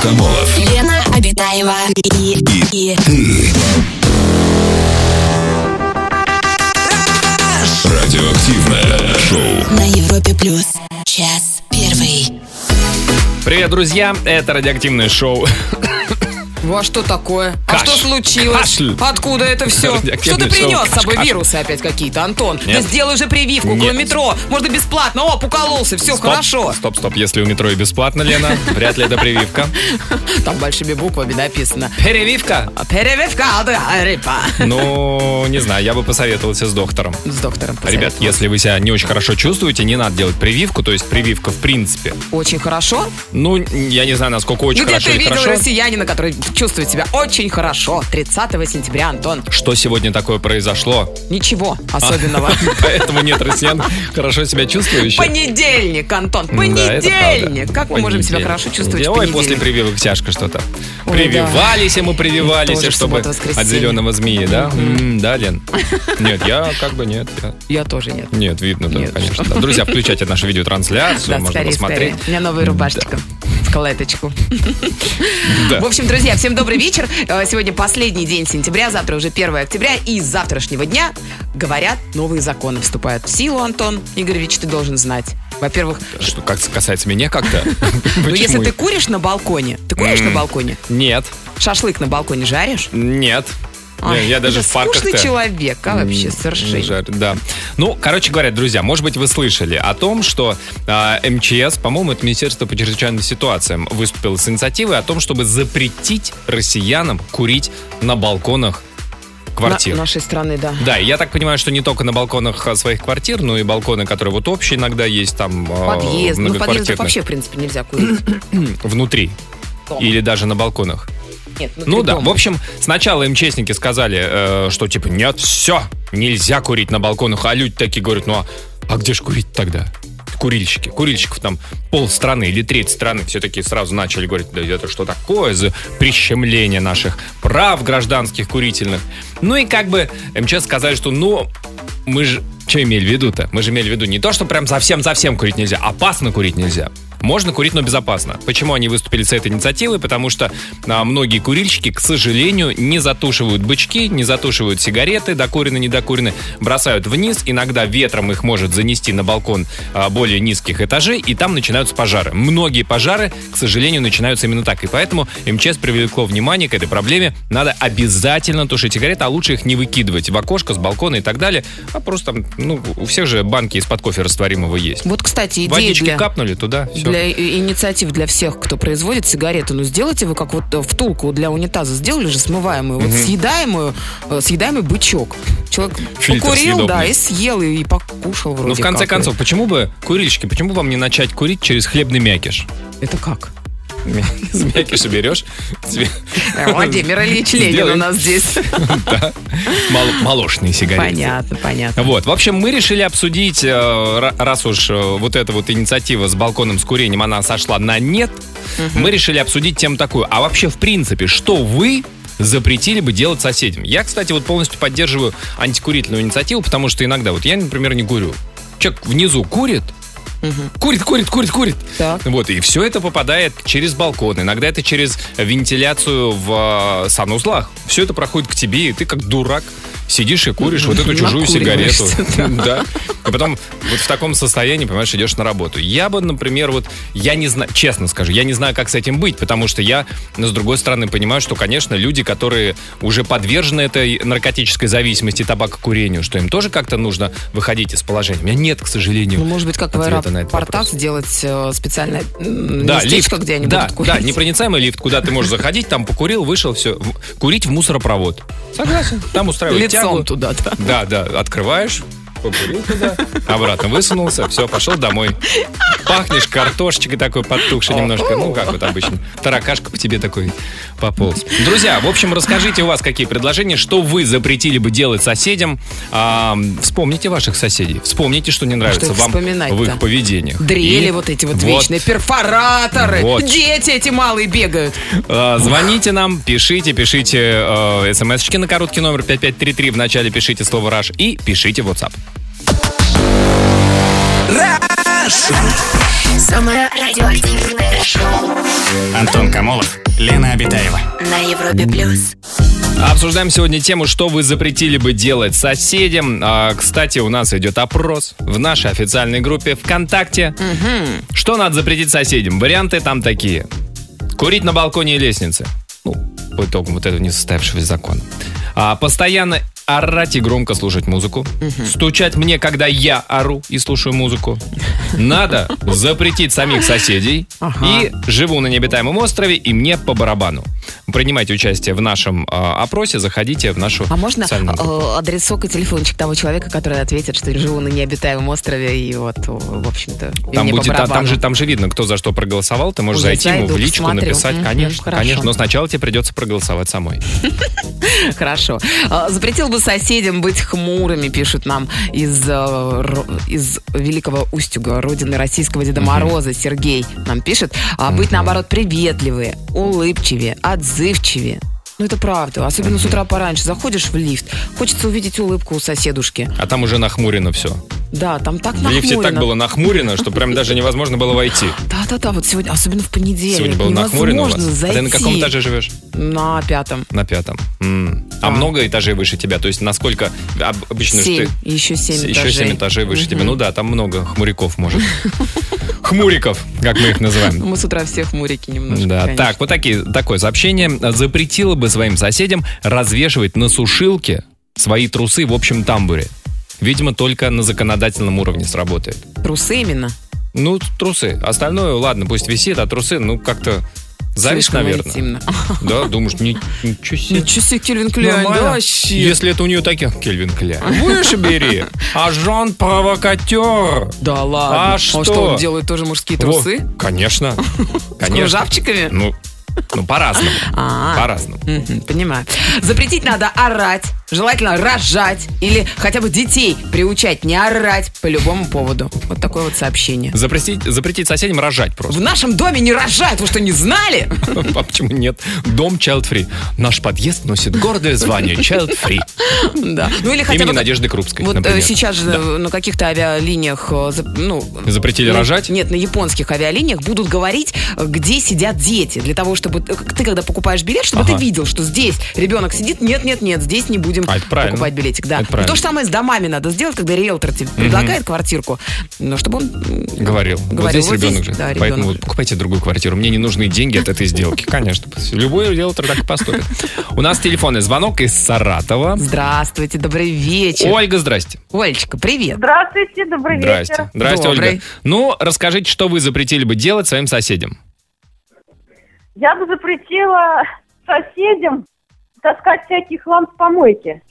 Абдукамолов. Лена Обитаева и, и, Ты. Радиоактивное шоу. на Европе плюс. Час первый. Привет, друзья! Это радиоактивное шоу. Ну а что такое? А Каш- что случилось? кашль. Откуда это все? Что ты принес с собой вирусы опять какие-то, Антон? Да Нет. сделай же прививку около метро. Можно бесплатно. О, укололся, все Стоп, хорошо. Стоп, стоп, если у метро и бесплатно, Лена, вряд ли это прививка. Там большими буквами написано. Прививка? Перевивка да, рыба. Ну, не знаю, я бы посоветовался с доктором. С доктором Ребят, если вы себя не очень хорошо чувствуете, не надо делать прививку, то есть прививка в принципе. Очень хорошо. Ну, я не знаю, насколько очень Где хорошо ты видел хорошо. россиянина, который чувствует себя очень хорошо? 30 сентября, Антон. Что сегодня такое произошло? Ничего особенного. Поэтому нет россиян хорошо себя чувствующих. Понедельник, Антон, понедельник. как мы можем себя хорошо чувствовать Ой, после прививок тяжко что-то. Прививались ему, прививались, чтобы от зеленого змеи, да? Да, Лен? Нет, я как бы нет. я- тоже нет. Нет, видно, да, конечно. Друзья, включайте нашу видеотрансляцию, можно посмотреть. У меня новая рубашечка. Клеточку. Да. В общем, друзья, всем добрый вечер. Э, Сегодня последний день сентября, завтра уже 1 октября. И с завтрашнего дня, говорят, новые законы вступают в силу, Антон Игоревич, ты должен знать. Во-первых, Что как касается меня как-то? ну если ты куришь на балконе, ты куришь на балконе? Нет, Шашлык на балконе жаришь? нет. Я даже же в парках скучный человек, а вообще совершенно. жарю, да. Ну, короче говоря, друзья, может быть, вы слышали о том, что а, МЧС, по-моему, это Министерство по чрезвычайным ситуациям, выступило с инициативой о том, чтобы запретить россиянам курить на балконах квартир. На- нашей страны, да. Да, я так понимаю, что не только на балконах а, своих квартир, но и балконы, которые вот общие иногда есть там а, Подъезд. Ну, в подъездах вообще, в принципе, нельзя курить. внутри Дома. или даже на балконах. Нет, внутри Ну да, дома. в общем, сначала МЧСники сказали, э, что типа нет, все, нельзя курить на балконах, а люди такие говорят, ну а, а где ж курить тогда? Курильщики. Курильщиков там пол страны или треть страны все таки сразу начали говорить, да это что такое за прищемление наших прав гражданских курительных. Ну и как бы МЧС сказали, что ну, мы же что имели в виду-то? Мы же имели в виду не то, что прям совсем-совсем курить нельзя, опасно курить нельзя. Можно курить, но безопасно. Почему они выступили с этой инициативой? Потому что а, многие курильщики, к сожалению, не затушивают бычки, не затушивают сигареты, докуренные, недокуренные, бросают вниз. Иногда ветром их может занести на балкон а, более низких этажей, и там начинаются пожары. Многие пожары, к сожалению, начинаются именно так. И поэтому МЧС привлекло внимание к этой проблеме. Надо обязательно тушить сигареты, а лучше их не выкидывать в окошко, с балкона и так далее, а просто, ну, у всех же банки из-под кофе растворимого есть. Вот, кстати, идея Водички для... капнули туда, все. Для инициатив для всех, кто производит сигареты, ну сделайте вы как вот э, втулку для унитаза сделали же смываемую, вот съедаемую, э, съедаемый бычок. Человек Фильтр покурил, да, съедобный. и съел, и, и покушал вроде Ну, в конце как. концов, почему бы, курильщики, почему вам не начать курить через хлебный мякиш? Это как? Из мякиша берешь, Э, Владимир Ильич Ленин у нас здесь. да, мол- молочные сигареты. Понятно, понятно. Вот, в общем, мы решили обсудить, э, ра- раз уж э, вот эта вот инициатива с балконом с курением, она сошла на нет, мы решили обсудить тему такую. А вообще, в принципе, что вы запретили бы делать соседям? Я, кстати, вот полностью поддерживаю антикурительную инициативу, потому что иногда, вот я, например, не курю. Человек внизу курит, курит, курит, курит, курит. Так. Вот, и все это попадает через балкон. Иногда это через вентиляцию в э, санузлах. Все это проходит к тебе, и ты как дурак сидишь и куришь вот эту чужую сигарету. Да. И потом вот в таком состоянии, понимаешь, идешь на работу. Я бы, например, вот, я не знаю, честно скажу, я не знаю, как с этим быть, потому что я, с другой стороны, понимаю, что, конечно, люди, которые уже подвержены этой наркотической зависимости, табакокурению, что им тоже как-то нужно выходить из положения. У меня нет, к сожалению, Ну, может быть, как в аэропортах сделать э, специальное Да, местечко, лифт. где они да, будут курить. да, непроницаемый лифт, куда ты можешь заходить, там покурил, вышел, все. Курить в мусоропровод. Согласен. Там устраивают Лицом туда, да. Да, да, открываешь, покурил туда, обратно высунулся, все, пошел домой. Пахнешь картошечкой такой подтухшей немножко, ну, как вот обычно. Таракашка по тебе такой пополз. Друзья, в общем, расскажите у вас, какие предложения, что вы запретили бы делать соседям. А, вспомните ваших соседей, вспомните, что не нравится их вам в их поведениях. Дрели И вот эти вот, вечные, перфораторы, Вот. дети эти малые бегают. А, Звоните нам, пишите, пишите э, смс-очки на короткий номер 5533. Вначале пишите слово «Раш» и пишите в WhatsApp. Самое радиоактивное шоу Антон Камолов, Лена Обитаева. На Европе плюс. Обсуждаем сегодня тему, что вы запретили бы делать соседям. А, кстати, у нас идет опрос в нашей официальной группе ВКонтакте. Что надо запретить соседям? Варианты там такие. Курить на балконе и лестнице. Ну, по итогам вот этого несостоявшегося закона. А, постоянно орать и громко слушать музыку. Стучать мне, когда я ору и слушаю музыку. Надо запретить самих соседей. И живу на необитаемом острове, и мне по барабану. Принимайте участие в нашем а, опросе, заходите в нашу А можно э, адресок и телефончик того человека, который ответит, что живу на необитаемом острове, и вот, э, в общем-то, Там, мне по будет, а, там, барабану. же, там же видно, кто за что проголосовал. Ты можешь я зайти ему в зайду, личку, посмотрю. написать. Конечно, конечно. Но сначала тебе придется проголосовать самой. Хорошо. Запретил бы соседям быть хмурыми, пишут нам из, э, из Великого Устюга, родины российского Деда Мороза. Сергей нам пишет. А быть, наоборот, приветливые, улыбчивее, отзывчивее. Ну, это правда. Особенно с утра пораньше. Заходишь в лифт, хочется увидеть улыбку у соседушки. А там уже нахмурено все. Да, там так В лифте так нахмурено. было нахмурено, что прям даже невозможно было войти. Да-да-да, вот сегодня, особенно в понедельник. Сегодня было нахмурено у вас. невозможно А ты на каком зайти. этаже живешь? На пятом. На пятом. М. А Да. много этажей выше тебя? То есть насколько об- обычно Семь. ты... Еще семь Еще этажей. семь этажей выше тебя. Ну да, там много хмуряков может. Хмуриков, как мы их называем. Мы с утра все хмурики немножко. Да, конечно. так, вот такие, такое сообщение. Запретила бы своим соседям развешивать на сушилке свои трусы в общем тамбуре. Видимо, только на законодательном уровне сработает. Трусы именно. Ну, трусы. Остальное, ладно, пусть висит, а трусы, ну, как-то зависть, Слишком наверное. интимно. Да, думаешь, ни- ничего себе. Ничего себе, Кельвин Кляйн, да, вообще. Если это у нее такие... Кельвин Кляйн. Выше бери. А Жан провокатер. Да ладно. А Он что? что, он делает тоже мужские трусы? Во, конечно. С Конечно. кружавчиками? Ну, ну, по-разному. А. По-разному. Мгм, понимаю. Запретить надо орать, желательно рожать или хотя бы детей приучать не орать по любому поводу. Вот такое вот сообщение. Запретить, запретить соседям рожать В просто. нашем доме не рожают, вы что, не знали? А почему нет? Дом child free. Наш подъезд носит гордое звание child free. Да. Ну или хотя Имени бы... Надежды Крупской, Вот э, например. сейчас же э, на каких-то авиалиниях, э, ну... Запретили на- рожать? Нет, на японских авиалиниях будут говорить, где сидят дети. Для того, чтобы... э, Ты когда покупаешь билет, чтобы Ага. ты видел, что здесь ребенок сидит. Нет, нет, нет, здесь не будем А, это правильно. покупать билетик. Да. И то же самое с домами надо сделать, когда риэлтор тебе предлагает квартирку. Но чтобы он... Говорил. вот Говорил, здесь вот ребенок здесь, же. да, Поэтому ребенок вот же. покупайте другую квартиру. Мне не нужны деньги от этой сделки. Конечно. Любой риэлтор так и поступит. У нас телефонный звонок из Саратова. Здравствуйте, добрый вечер. Ольга, здрасте. Олечка, привет. Здравствуйте, добрый Здрасте. вечер. Здрасте, Добрый. Ольга. Ну, расскажите, что вы запретили бы делать своим соседям? Я бы запретила соседям таскать всякий хлам с помойки.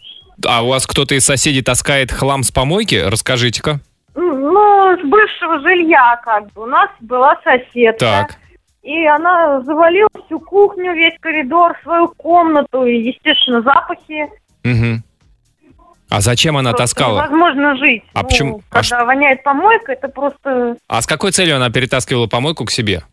А у вас кто-то из соседей таскает хлам с помойки? Расскажите-ка. Ну, с бывшего жилья как бы. У нас была соседка. Так. И она завалила всю кухню, весь коридор, свою комнату. И, естественно, запахи. Мгм. А зачем она Просто таскала? Невозможно жить. А Ну, почему? А Когда воняет помойка, это просто... А с какой целью она перетаскивала помойку к себе?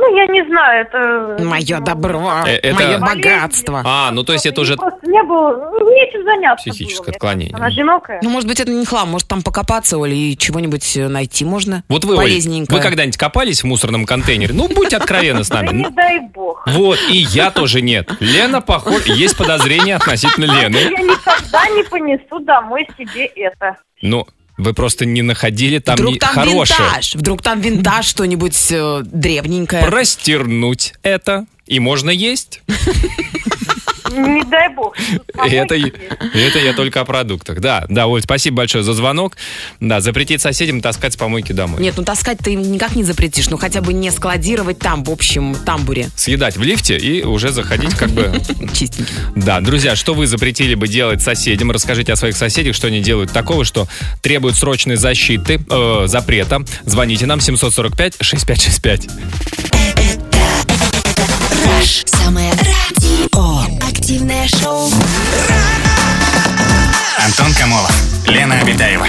Ну, я не знаю, это... Мое добро, Э, это- мое богатство. А, ну то есть это уже Просто не было... ну, Нечем заняться Психическое было, отклонение. Она одинокая. Ну, может быть, это не хлам, может там покопаться, Оля, и чего-нибудь э, найти можно. Вот вы, Оль, вы когда-нибудь копались в мусорном контейнере? Ну, будьте откровенны с нами. не Ну, дай бог. Вот, и я тоже нет. Лена, похож, есть подозрение относительно Лены. Я никогда не понесу домой себе это. Ну, вы просто не находили там Вдруг не- там хорошее. винтаж, вдруг там винтаж что-нибудь э, древненькое. Простернуть это, и можно есть. Не дай бог. Это, это я только о продуктах. Да, да, Оль, спасибо большое за звонок. Да, запретить соседям таскать с помойки домой. Нет, ну таскать ты им никак не запретишь, ну хотя бы не складировать там, в общем тамбуре. Съедать в лифте и уже заходить как бы... Чистенький. Да, друзья, что вы запретили бы делать соседям? Расскажите о своих соседях, что они делают такого, что требует срочной защиты, э, запрета. Звоните нам 745-6565. Rush. Самое радио. Активное шоу. Антон Камолов, Лена Обитаева.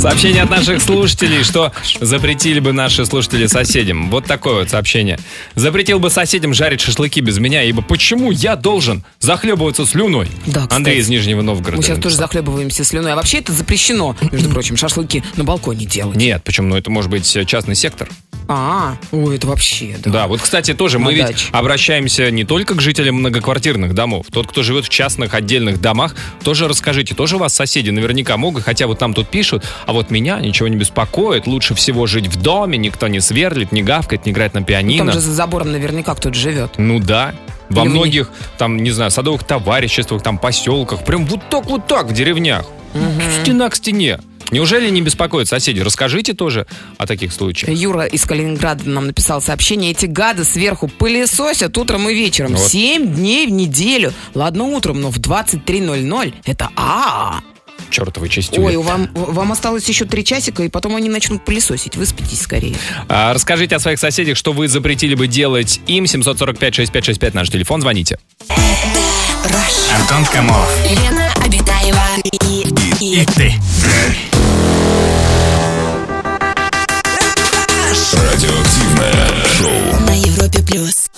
Сообщение от наших слушателей, что запретили бы наши слушатели соседям. Вот такое вот сообщение. Запретил бы соседям жарить шашлыки без меня, ибо почему я должен захлебываться слюной? Да, кстати. Андрей из Нижнего Новгорода. Мы сейчас тоже написал. захлебываемся слюной. А вообще это запрещено, между прочим, шашлыки на балконе делать. Нет, почему? Ну, это может быть частный сектор. А, ой, это вообще, да. Да, вот, кстати, тоже мы На ведь обращаемся не только к жителям многоквартирных домов. Тот, кто живет в частных отдельных домах, тоже расскажите. Тоже у вас соседи наверняка могут, хотя вот там тут пишут, а вот меня ничего не беспокоит. Лучше всего жить в доме, никто не сверлит, не гавкает, не играет на Ну, пианино. Там же за забором наверняка кто-то живет. Ну да. Во Или вы не- многих, там, не знаю, садовых товариществах, там, поселках, прям вот так, вот так в деревнях. Стена к стене. Неужели не беспокоят соседи? Расскажите тоже о таких случаях. Юра из Калининграда нам написал сообщение. Эти гады сверху пылесосят утром и вечером. Вот. Семь дней в неделю. Ладно утром, но в 23.00 это а Чертовы частюли. Ой, вам, вам осталось еще три часика, и потом они начнут пылесосить. Выспитесь скорее. А, расскажите о своих соседях, что вы запретили бы делать им. 745-6565 наш телефон, звоните. Антон Камолов. Лена Обитаева и, и И ты. Радиоактивное шоу. на Европе плюс.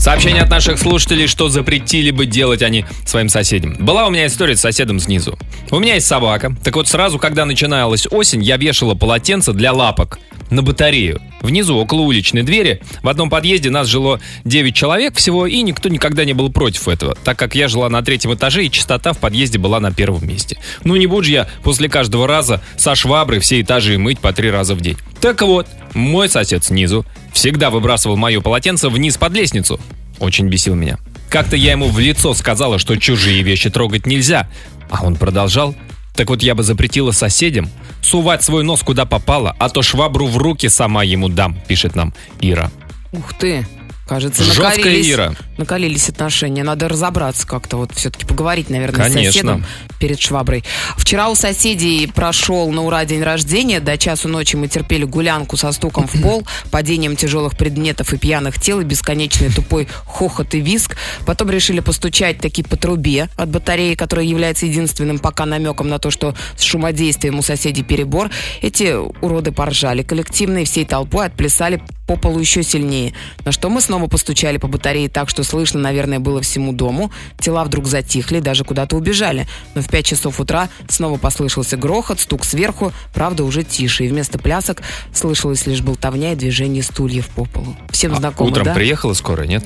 Сообщение от наших слушателей, что запретили бы делать они своим соседям. Была у меня история с соседом снизу. У меня есть собака. Так вот, сразу, когда начиналась осень, я вешала полотенце для лапок на батарею. Внизу, около уличной двери, в одном подъезде нас жило 9 человек всего, и никто никогда не был против этого, так как я жила на третьем этаже, и чистота в подъезде была на первом месте. Ну не буду же я после каждого раза со шваброй все этажи мыть по три раза в день. Так вот, мой сосед снизу всегда выбрасывал мое полотенце вниз под лестницу. Очень бесил меня. Как-то я ему в лицо сказала, что чужие вещи трогать нельзя, а он продолжал. Так вот я бы запретила соседям сувать свой нос куда попало, а то швабру в руки сама ему дам, пишет нам Ира. Ух ты. Кажется, Жесткая Ира. Накалились отношения. Надо разобраться как-то, вот все-таки поговорить, наверное, с Конечно. соседом перед шваброй. Вчера у соседей прошел на ура день рождения. До часу ночи мы терпели гулянку со стуком в пол, падением тяжелых предметов и пьяных тел, и бесконечный тупой хохот и виск. Потом решили постучать таки по трубе от батареи, которая является единственным пока намеком на то, что с шумодействием у соседей перебор. Эти уроды поржали коллективно и всей толпой отплясали по полу еще сильнее. На что мы снова постучали по батарее так, что слышно, наверное, было всему дому. Тела вдруг затихли, даже куда-то убежали. Но в 5 часов утра снова послышался грохот, стук сверху, правда, уже тише. И вместо плясок слышалась лишь болтовня и движение стульев по полу. Всем знакомо, А Утром да? приехала скорая, нет?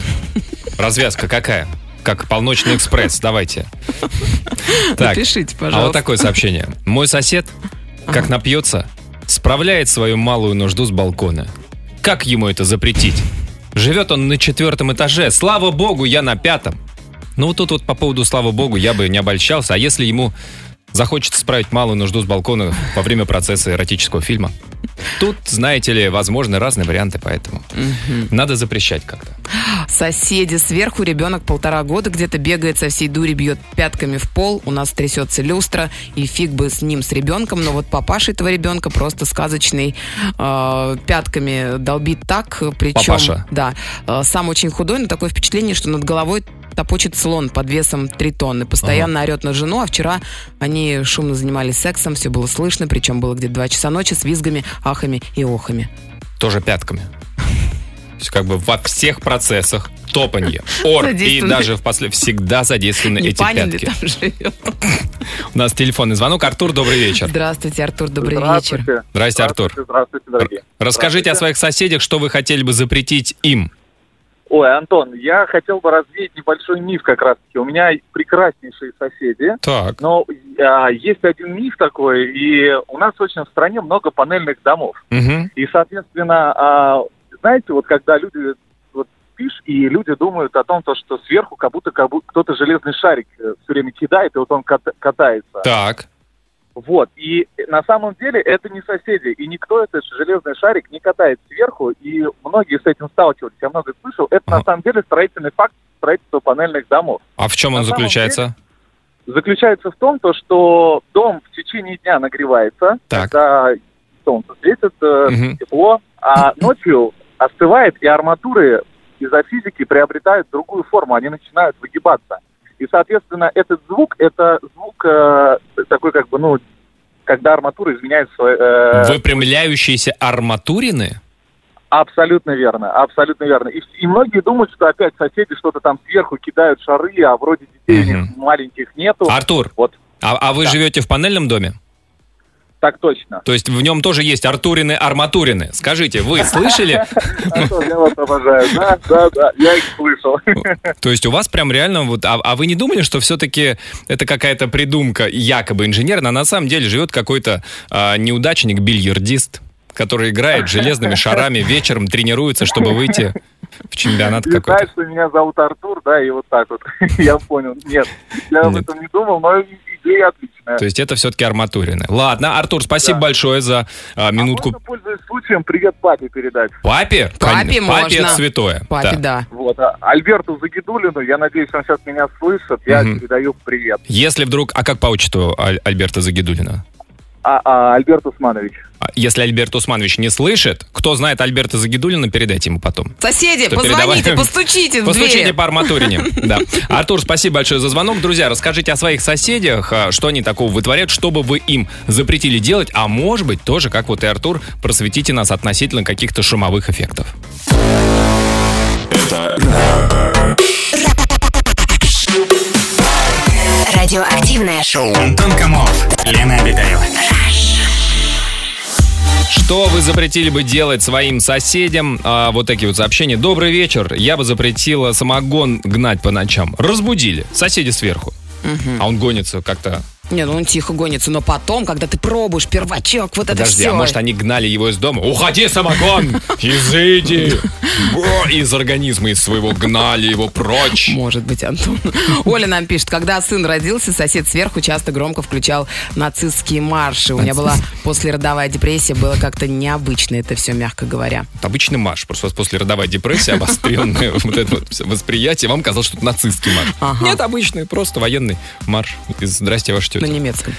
Развязка какая? Как полночный экспресс, давайте. Так, Напишите, а пожалуйста. вот такое сообщение. Мой сосед, как напьется, справляет свою малую нужду с балкона. Как ему это запретить? Живет он на четвертом этаже. Слава богу, я на пятом. Ну вот тут вот по поводу слава богу я бы не обольщался. А если ему захочется справить малую нужду с балкона во время процесса эротического фильма? Тут, знаете ли, возможны разные варианты, поэтому надо запрещать как-то. Соседи сверху, ребенок полтора года где-то бегает со всей дури, бьет пятками в пол, у нас трясется люстра, и фиг бы с ним, с ребенком, но вот папаша этого ребенка просто сказочный, э, пятками долбит так, причем... Папаша? Да, э, сам очень худой, но такое впечатление, что над головой топочет слон под весом 3 тонны. Постоянно орет на жену, а вчера они шумно занимались сексом, все было слышно, причем было где-то 2 часа ночи с визгами, ахами и охами. тоже пятками. То есть как бы во всех процессах топанье, ор и даже в после всегда задействованы Не эти Панин пятки. там живет? У нас телефонный звонок. Артур, добрый вечер. Здравствуйте, Артур, добрый вечер. Здрасте, Артур. Здравствуйте, дорогие. Расскажите о своих соседях, что вы хотели бы запретить им. Ой, Антон, я хотел бы развеять небольшой миф как раз-таки. У меня прекраснейшие соседи, Так. но а, есть один миф такой, и у нас очень в стране много панельных домов. Мгм. И, соответственно, а, знаете, вот когда люди вот спишь, и люди думают о том, то, что сверху как будто, как будто кто-то железный шарик все время кидает, и вот он ката- катается. Так. Вот. И на самом деле это не соседи. И никто этот железный шарик не катает сверху. И многие с этим сталкивались. Я много слышал. Это на Ага. самом деле строительный факт строительства панельных домов. А в чем он На самом заключается? Заключается в том, то, что дом в течение дня нагревается, Так. когда солнце светит, Мгм. тепло, а ночью остывает, и арматуры из-за физики приобретают другую форму, они начинают выгибаться. И, соответственно, этот звук, это звук э, такой как бы, ну, когда арматура изменяет свой... э, Выпрямляющиеся арматурины? Абсолютно верно, абсолютно верно. И, и многие думают, что опять соседи что-то там сверху кидают шары, а вроде детей у них Мгм. маленьких нету. Артур, Вот, а, а вы Да. живете в панельном доме? Так точно. То есть в нем тоже есть Артурины, арматурины. Скажите, вы слышали? Антон, я вас обожаю. Да, да, да, я их слышал. То есть у вас прям реально вот... А, а вы не думали, что все-таки это какая-то придумка якобы инженерная, а на самом деле живет какой-то а, неудачник-бильярдист, который играет железными шарами вечером, тренируется, чтобы выйти в чемпионат какой-то? знаешь, что меня зовут Артур, да, и вот так вот. Я понял. Нет, я об этом не думал, но идея отличная. То есть это все-таки арматурины. Ладно, Артур, спасибо Да. большое за а, А минутку. можно, пользуясь случаем, привет папе передать. Папе? Папе Кон- Папе можно. это святое. Папе, Да. да. Вот, а Альберту Загидулину, я надеюсь, он сейчас меня слышит, я Мгм. передаю привет. Если вдруг... А как по отчеству Аль- Альберта Загидулина? А, а, Альберт Усманович. А Если Альберт Усманович не слышит, кто знает Альберта Загидулина, передайте ему потом. Соседи, Что, позвоните, передавай? постучите в Постучите дверь. по арматурине. Да. Артур, спасибо большое за звонок. Друзья, расскажите о своих соседях, а, что они такого вытворяют, что бы вы им запретили делать, а может быть, тоже, как вот и Артур, просветите нас относительно каких-то шумовых эффектов. Это Радиоактивное шоу. Антон Камолов, Лена Обитаева. Что вы запретили бы делать своим соседям? А, вот такие вот сообщения. Добрый вечер. Я бы запретила самогон гнать по ночам. Разбудили. Соседи сверху. А он гонится как-то. Не, ну он тихо гонится, но потом, когда ты пробуешь первачок, вот это Подожди, все. а может они гнали его из дома? Уходи, самогон! Изыди! Из организма из своего гнали его прочь. Может быть, Антон. Оля нам пишет, когда сын родился, сосед сверху часто громко включал нацистские марши. У меня была послеродовая депрессия, было как-то необычно это все, мягко говоря. Обычный марш. Просто у вас после родовая депрессия, обостренное вот это восприятие, вам казалось, что это нацистский марш. Нет, обычный, просто военный марш. «Здрасте, ваша тетя». На немецком.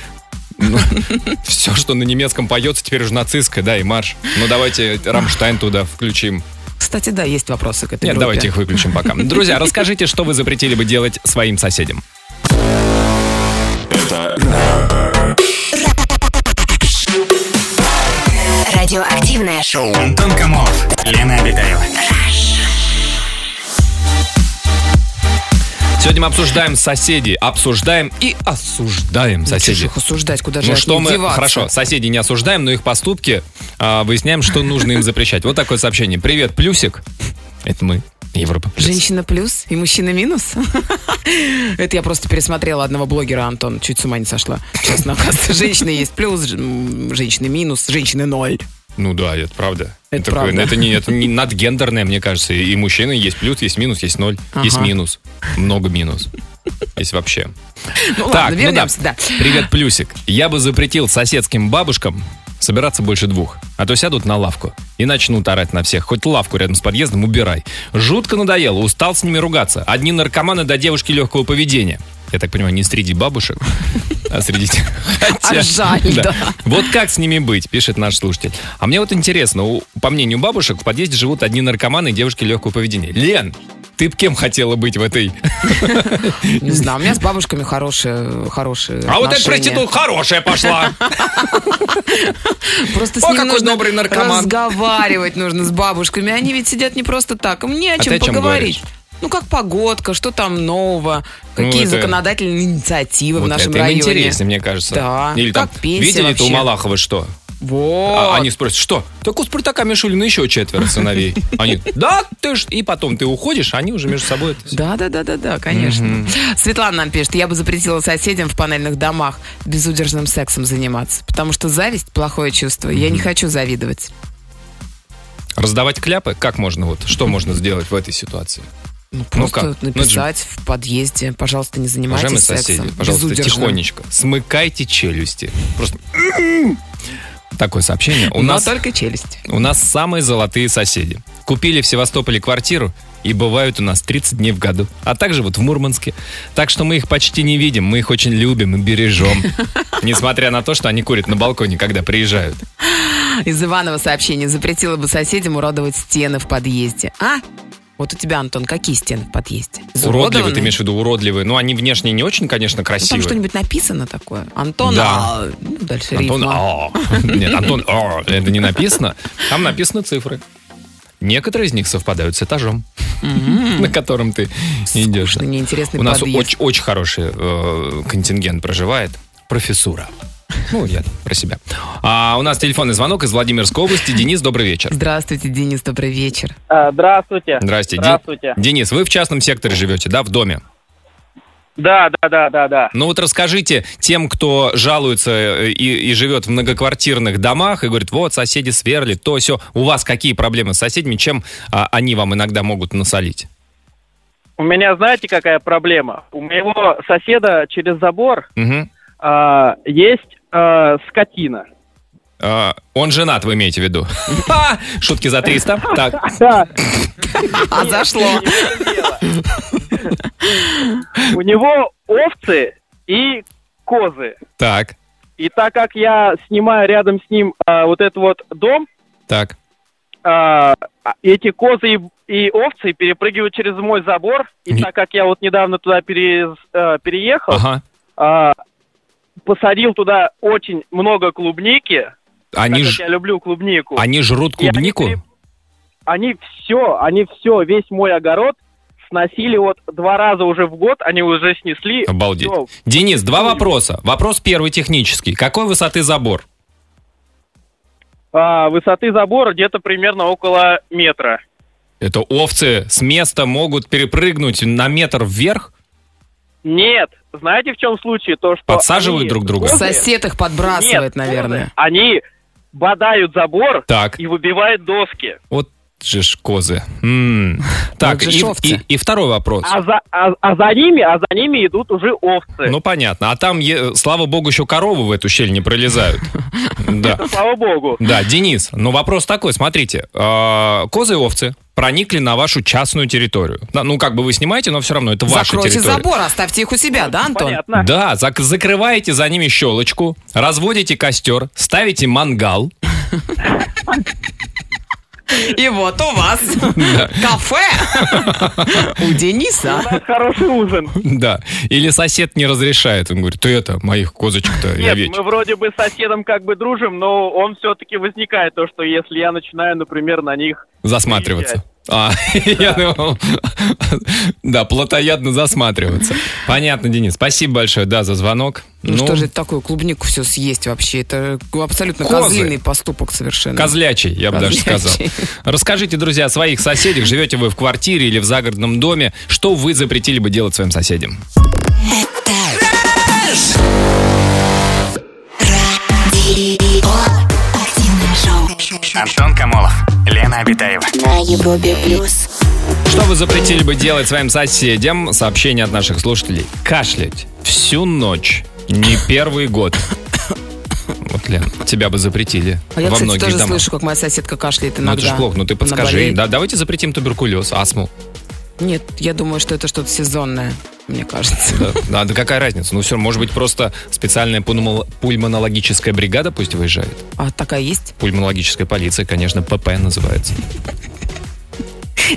Все, что на немецком поется, теперь уже нацистское, да, и марш. Ну, давайте Рамштайн туда включим. Кстати, да, есть вопросы к этой Нет, группе. давайте их выключим пока. Друзья, расскажите, что вы запретили бы делать своим соседям. это Радиоактивное шоу. Антон Камолов, Лена Обитаева. Сегодня мы обсуждаем соседей, обсуждаем и осуждаем соседей. Чужих осуждать, куда же Ну что мы, деваться? хорошо, соседей не осуждаем, но их поступки а, выясняем, что нужно им запрещать. Вот такое сообщение. Привет, плюсик. Это мы, Европа плюс. Женщина плюс и мужчина минус? Это я просто пересмотрела одного блогера, Антон, чуть с ума не сошла. Честно, оказывается, женщины есть плюс, женщины минус, женщины ноль. Ну да, это правда. Это Такое, правда. это не, это не надгендерное, мне кажется. И мужчины есть плюс, есть минус, есть ноль, есть Ага. минус. Много минус. Есть вообще. Ну Так, ладно, ну да. вернемся, да. Привет, плюсик. Я бы запретил соседским бабушкам собираться больше двух. А то сядут на лавку и начнут орать на всех. Хоть лавку рядом с подъездом убирай. Жутко надоело, устал с ними ругаться. Одни наркоманы до девушки легкого поведения. Я так понимаю, не среди бабушек, а среди... тех. Хотя- А жаль, да. Вот как с ними быть, пишет наш слушатель. А мне вот интересно, у- по мнению бабушек, в подъезде живут одни наркоманы и девушки легкого поведения. Лен, ты б кем хотела быть в этой... Не знаю, у меня с бабушками хорошие, хорошие А вот эта отношения. проститутка хорошая пошла. Просто с О, какой нужно добрый наркоман. разговаривать нужно с бабушками. Они ведь сидят не просто так. Им не о А чем поговорить. Ну, как погодка, что там нового, Ну, какие это- законодательные инициативы в Вот нашем это районе. интереснее, мне кажется. Да. Или там, Как пенсия видели-то у вообще? Малахова что? Вот. А они спросят, что? Так у Спартака Мишулина еще четверо сыновей. Они, да, ты ж... И потом ты уходишь, они уже между собой это. Да, да, да, да, да, конечно. Светлана нам пишет, я бы запретила соседям в панельных домах безудержным сексом заниматься, потому что зависть плохое чувство. Я не хочу завидовать. Раздавать кляпы? Как можно вот? Что можно сделать в этой ситуации? Ну, просто как? Ну, это же- написать в подъезде, пожалуйста, не занимайтесь Уважаемые сексом. соседи, пожалуйста, безудержным. тихонечко. Смыкайте челюсти. Просто... Такое сообщение. У Но нас, только челюсть. у нас самые золотые соседи. Купили в Севастополе квартиру и бывают у нас 30 дней в году. А также вот в Мурманске. Так что мы их почти не видим, мы их очень любим и бережем. Несмотря на то, что они курят на балконе, когда приезжают. Из Иванова сообщение. Запретила бы соседям уродовать стены в подъезде. А? Вот у тебя, Антон, какие стены в подъезде? Уродливые, ты имеешь в виду уродливые. Ну, они внешне не очень, конечно, Ну, Там красивые. что-нибудь написано такое? Антон, Да. а, ну, дальше Антон, рифма. а. Нет, Антон, а, это не написано. Там написаны цифры. Некоторые из них совпадают с этажом, на котором ты идешь. Скучный, неинтересный У нас очень хороший э, контингент проживает. Профессура. Ну, я про себя. А у нас телефонный звонок из Владимирской области. Денис, добрый вечер. Здравствуйте, Денис, добрый вечер. А, Здравствуйте. Здрасте. Ди- Здравствуйте. Денис, вы в частном секторе живете, да, в доме? Да, да, да, да, да. Ну вот расскажите тем, кто жалуется э, и, и живет в многоквартирных домах и говорит, вот соседи сверлят, то все. У вас какие проблемы с соседями, чем а, они вам иногда могут насолить? У меня, знаете, какая проблема? У моего соседа через забор Мгм. А, есть а, скотина. А, он женат, вы имеете в виду? Шутки за 300. Так. А зашло. У него овцы и козы. так, И так как я снимаю рядом с ним а, вот этот вот дом, так. а, эти козы и, и овцы перепрыгивают через мой забор. И Не- так как я вот недавно туда пере- а, переехал, Ага. а, посадил туда очень много клубники. Они, ж, я люблю клубнику. они жрут И они клубнику? пере- Они все, они все, весь мой огород сносили вот два раза уже в год, они уже снесли. Обалдеть. Всё. Денис, два вопроса. Вопрос первый технический. Какой высоты забор? А, высоты забора где-то примерно около метра. Это овцы с места могут перепрыгнуть на метр вверх? Нет, знаете в чем случай? То, что Подсаживают они- друг друга? Сосед их подбрасывает, Нет, наверное. козы, Они бодают забор Так. и выбивают доски. Вот же ж козы. М. Так, же и, и- и второй вопрос. А за, а, а за ними, а за ними идут уже овцы. Ну, понятно. А там, е- слава богу, еще коровы в эту щель не пролезают. Да. Слава богу. Да, Денис, ну вопрос такой, смотрите, э, козы и овцы проникли на вашу частную территорию. Да, Ну, как бы вы снимаете, но все равно это ваша Закройте территория. забор, оставьте их у себя, да, Антон? Понятно. Да, зак- закрываете за ними щелочку, разводите костер, ставите мангал. И вот у вас кафе у Дениса. Хороший ужин. Да. Или сосед не разрешает. Он говорит, ты это, моих козочек-то я Нет, ведь. мы вроде бы с соседом как бы дружим, но он все-таки возникает то, что если я начинаю, например, на них Засматриваться. А, я думал, да, плотоядно засматриваться. Понятно, Денис. Спасибо большое, да, за звонок. Ну, что же это такое, клубнику все съесть вообще? Это абсолютно Козы. козлиный поступок совершенно. Козлячий, я бы даже сказал. Козлячий. Расскажите, друзья, о своих соседях. Живете вы в квартире или в загородном доме? Что вы запретили бы делать своим соседям? Шоу. Антон Камолов, Лена Обитаева. На Европе плюс. Что вы запретили бы делать своим соседям? Сообщение от наших слушателей. Кашлять всю ночь. Не первый год. Вот, Лен, тебя бы запретили А я, во кстати, многих тоже домах. слышу, как моя соседка кашляет Ну, иногда. это же плохо. Ну, ты подскажи. Да, давайте запретим туберкулез, астму. Нет, я думаю, что это что-то сезонное, мне кажется. Да, да, да какая разница? Ну, все, может быть, просто специальная пульмо- пульмонологическая бригада пусть выезжает. А такая есть? Пульмонологическая полиция, конечно, ПП называется.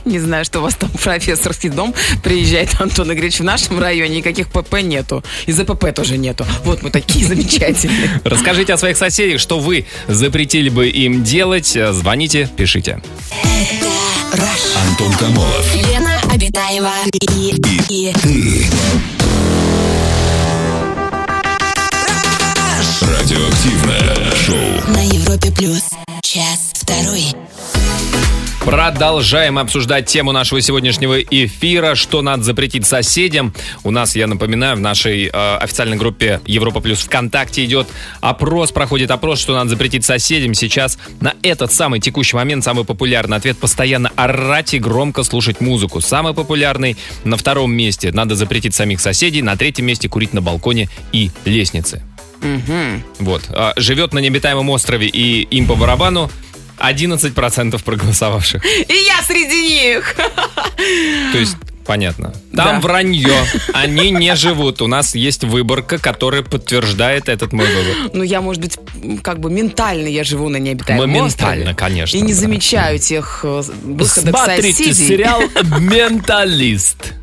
Не знаю, что у вас там профессорский дом приезжает, Антон Игоревич, в нашем районе никаких ПП нету. И ЗПП тоже нету. Вот мы такие замечательные. Расскажите о своих соседях, что вы запретили бы им делать. Звоните, пишите. Антон Камолов. Лена Обитаева и, и Радиоактивное шоу. на Европе плюс. Час второй. Продолжаем обсуждать тему нашего сегодняшнего эфира, что надо запретить соседям. У нас, я напоминаю, в нашей э, официальной группе Европа Плюс ВКонтакте идет опрос, проходит опрос, что надо запретить соседям. Сейчас на этот самый текущий момент самый популярный ответ постоянно орать и громко слушать музыку. Самый популярный на втором месте надо запретить самих соседей, на третьем месте курить на балконе и лестнице. Вот. А, Живет на необитаемом острове и им по барабану 11% проголосовавших. И я среди них! То есть Понятно. Там Да. вранье. Они не живут. У нас есть выборка, которая подтверждает этот мой вывод. Ну, я, может быть, как бы ментально я живу на необитаемом Моментально, острове. конечно, И не да. замечаю тех э, выходок соседей. «Менталист».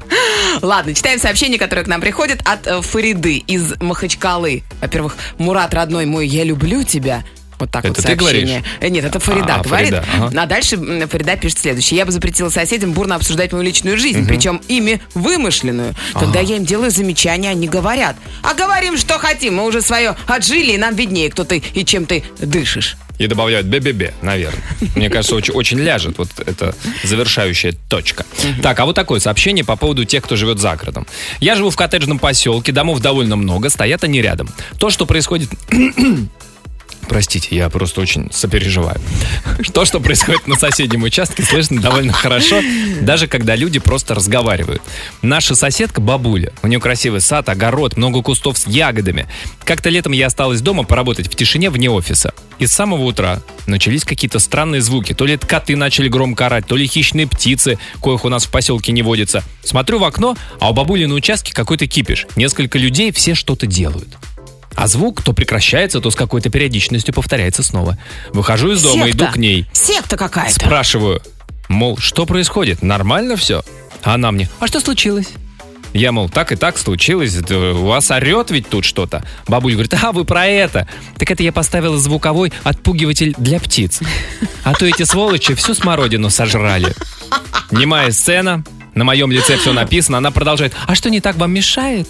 Ладно, читаем сообщение, которое к нам приходит от э, Фариды из Махачкалы. Во-первых, Мурат, родной мой, я люблю тебя. Вот так Это вот ты сообщение. Э, Нет, это Фарида А, говорит. Фарида, ага. А дальше Фарида пишет следующее. Я бы запретила соседям бурно обсуждать мою личную жизнь, причем ими вымышленную. Когда я им делаю замечания, они говорят. А говорим, что хотим. Мы уже свое отжили, и нам виднее, кто ты и чем ты дышишь. И добавляют бе-бе-бе, наверное. Мне кажется, очень, очень ляжет. Вот это завершающая точка. Так, а вот такое сообщение по поводу тех, кто живет за городом. Я живу в коттеджном поселке, домов довольно много, стоят они рядом. То, что происходит... Простите, я просто очень сопереживаю. То, что происходит на соседнем участке, слышно довольно хорошо, даже когда люди просто разговаривают. Наша соседка бабуля, у нее красивый сад, огород, много кустов с ягодами. Как-то летом я осталась дома поработать в тишине вне офиса. И с самого утра начались какие-то странные звуки. То ли это коты начали громко орать, то ли хищные птицы, коих у нас в поселке не водится. Смотрю в окно, а у бабули на участке какой-то кипиш. Несколько людей, все что-то делают. А звук то прекращается, то с какой-то периодичностью повторяется снова. Выхожу из дома, Секта. иду к ней. Секта какая-то. Спрашиваю, мол, что происходит? Нормально все? А она мне, а что случилось? Я, мол, так и так случилось, у вас орет ведь тут что-то. Бабуля говорит, а вы про это. Так это я поставила звуковой отпугиватель для птиц. А то эти сволочи всю смородину сожрали. Немая сцена, на моем лице все написано, она продолжает, а что не так вам мешает?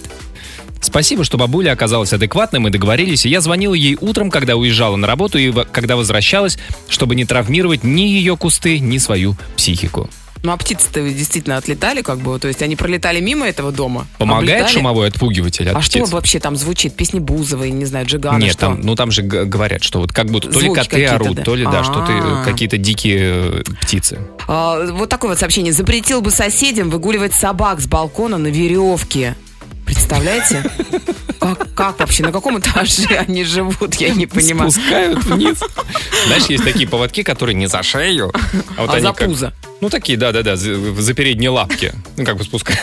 Спасибо, что бабуля оказалась адекватной, мы договорились, и я звонила ей утром, когда уезжала на работу и когда возвращалась, чтобы не травмировать ни ее кусты, ни свою психику. Ну, а птицы-то действительно отлетали, как бы, то есть они пролетали мимо этого дома. Помогает облетали? шумовой отпугиватель от А что птиц? вообще там звучит? Песни Бузовой, не знаю, Джигана, Нет, что? там, ну там же говорят, что вот как будто то ли Звуки коты какие-то, орут, да. то ли да, что-то э, какие-то дикие э, птицы. А, вот такое вот сообщение. Запретил бы соседям выгуливать собак с балкона на веревке. Представляете? Как, как вообще? На каком этаже они живут? Я не понимаю. Спускают вниз. Знаешь, есть такие поводки, которые не за шею, а вот А они за как- пузо. Ну такие, да-да-да, за, за передние лапки. Ну как бы спускают.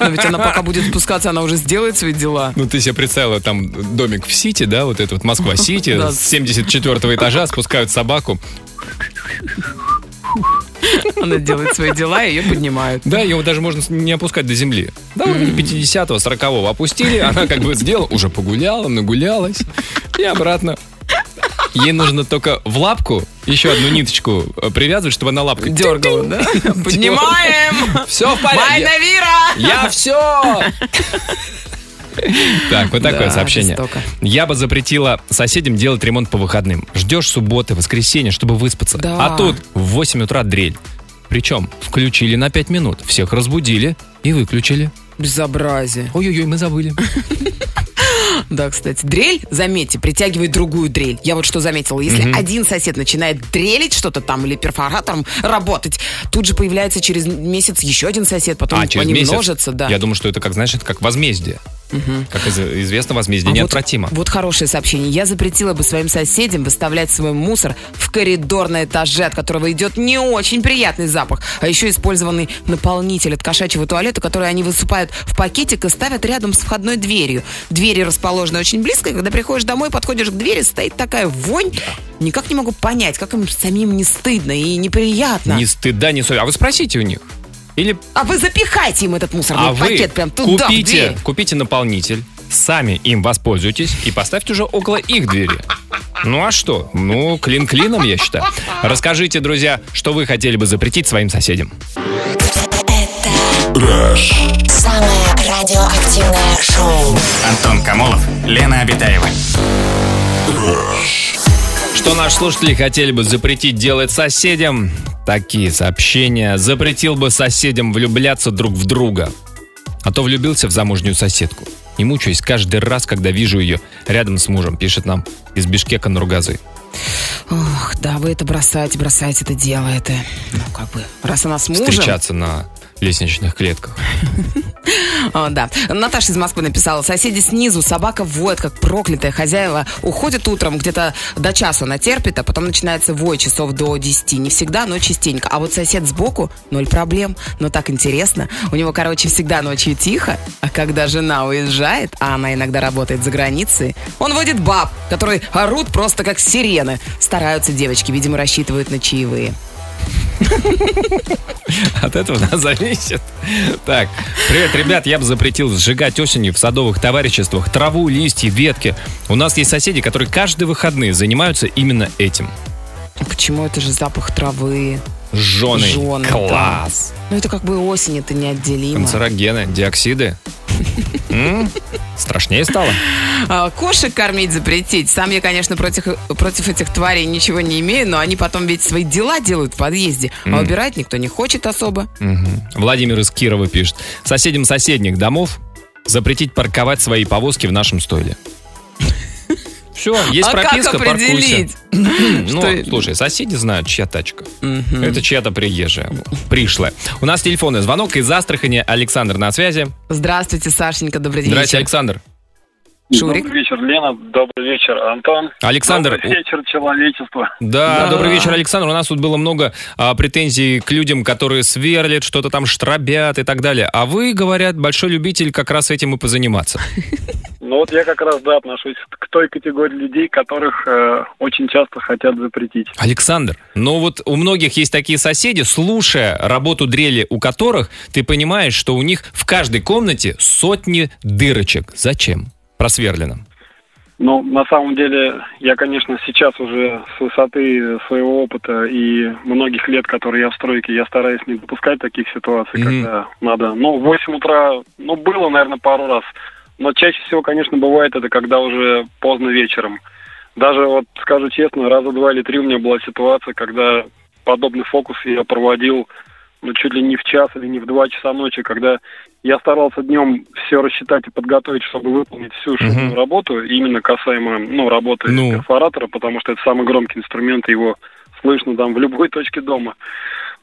Но ведь она пока будет спускаться, она уже сделает свои дела. Ну, ты себе представила, там домик в Сити, да, вот это вот Москва-Сити, с 74 этажа спускают собаку. Она делает свои дела, и ее поднимают. Да, его даже можно не опускать до земли. Да, уровень 50-го, 40-го опустили, она как бы сделала, уже погуляла, нагулялась, и обратно. Ей нужно только в лапку еще одну ниточку э, привязывать, чтобы она лапкой Дергала, да? Поднимаем! Все в порядке. Майна Вира! Я все! Так, вот такое сообщение. Я бы запретила соседям делать ремонт по выходным. Ждешь субботы, воскресенье, чтобы выспаться. А тут в 8 утра дрель. Причем включили на 5 минут. Всех разбудили и выключили. Безобразие. Ой-ой-ой, мы забыли. Да, кстати. Дрель, заметьте, притягивает другую дрель. Я вот что заметила. Если один сосед начинает дрелить что-то там или перфоратором работать, тут же появляется через месяц еще один сосед, потом А, через они месяц? множатся, да. Я думаю, что это как, знаешь, это как возмездие. Как из- известно, возмездие А вот- неотвратимо. Вот, хорошее сообщение. Я запретила бы своим соседям выставлять свой мусор в коридор на этаже, от которого идет не очень приятный запах, а еще использованный наполнитель от кошачьего туалета, который они высыпают в пакетик и ставят рядом с входной дверью. Двери расположены очень близко, и когда приходишь домой, подходишь к двери, стоит такая вонь. Никак не могу понять, как им самим не стыдно и неприятно. Ни стыда, ни совести. А вы спросите у них. Или А вы запихайте им этот мусорный а вы пакет прям туда, в купите, дверь. купите наполнитель, сами им воспользуйтесь и поставьте уже около их двери. Ну а что? Ну, клин клином, я считаю. Расскажите, друзья, что вы хотели бы запретить своим соседям. Самое радиоактивное шоу. Антон Камолов, Лена Обитаева. Что наши слушатели хотели бы запретить делать соседям? Такие сообщения. Запретил бы соседям влюбляться друг в друга. А то влюбился в замужнюю соседку. И мучаюсь каждый раз, когда вижу ее рядом с мужем, пишет нам из Бишкека Нургазы. Ох, да, вы это бросаете, бросаете это дело, это, ну, как бы, раз она с мужем... Встречаться на лестничных клетках. А, да. Наташа из Москвы написала, соседи снизу, собака воет, как проклятая. Хозяева уходят утром где-то до часу она терпит, а потом начинается вой часов до 10. Не всегда, но частенько. А вот сосед сбоку, ноль проблем. Но так интересно. У него, короче, всегда ночью тихо, а когда жена уезжает, а она иногда работает за границей, он водит баб, которые орут просто как сирены. Стараются девочки, видимо, рассчитывают на чаевые. От этого да, зависит. Так, привет, ребят, я бы запретил сжигать осенью в садовых товариществах траву, листья, ветки. У нас есть соседи, которые каждые выходные занимаются именно этим. Почему это же запах травы? Жженый, да. Класс. Ну это как бы осень, это неотделимо. Канцерогены, диоксиды. Страшнее стало? А, Кошек кормить запретить. Сам я, конечно, против, против этих тварей ничего не имею, но они потом ведь свои дела делают в подъезде. А убирать никто не хочет особо. Владимир из Кирова пишет. Соседям соседних домов запретить парковать свои повозки в нашем стойле. Все, есть а прописка, как определить? Ну, слушай, соседи знают, чья тачка. Это чья-то приезжая, пришлая. У нас телефонный звонок из Астрахани. Александр на связи. Здравствуйте, Сашенька, добрый день. Здравствуйте, Александр. Шурик. Добрый вечер, Лена. Добрый вечер, Антон. Александр, Добрый вечер, человечество. Да, Да. добрый вечер, Александр. У нас тут было много а, претензий к людям, которые сверлят, что-то там штробят и так далее. А вы, говорят, большой любитель как раз этим и позаниматься. Ну вот я как раз, да, отношусь к той категории людей, которых э, очень часто хотят запретить. Александр, но вот у многих есть такие соседи, слушая работу дрели у которых, ты понимаешь, что у них в каждой комнате сотни дырочек. Зачем? Просверлено. Ну, на самом деле, я, конечно, сейчас уже с высоты своего опыта и многих лет, которые я в стройке, я стараюсь не допускать таких ситуаций, Мгм. когда надо. Ну, в 8 утра, ну, было, наверное, пару раз. Но чаще всего, конечно, бывает это, когда уже поздно вечером. Даже, вот, скажу честно, раза два или три у меня была ситуация, когда подобный фокус я проводил, ну, чуть ли не в час или не в два часа ночи, когда я старался днем все рассчитать и подготовить, чтобы выполнить всю шумную Мгм. работу, именно касаемо, ну, работы Ну. перфоратора, потому что это самый громкий инструмент, его слышно там в любой точке дома.